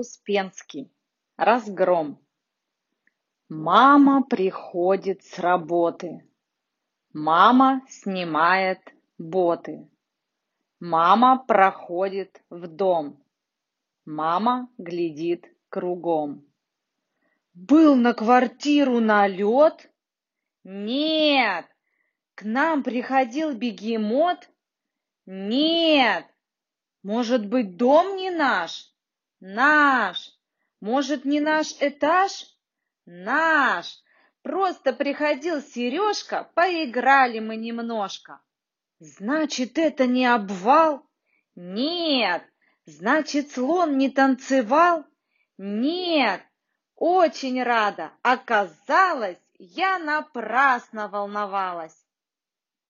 Успенский. Разгром. Мама приходит с работы. Мама снимает боты. Мама проходит в дом. Мама глядит кругом. Был на квартиру налет? Нет. К нам приходил бегемот? Нет. Может быть, дом не наш? Наш. Может, не наш этаж? Наш. Просто приходил Сережка, поиграли мы немножко. Значит, это не обвал? Нет. Значит, слон не танцевал? Нет. Очень рада. Оказалось, я напрасно волновалась.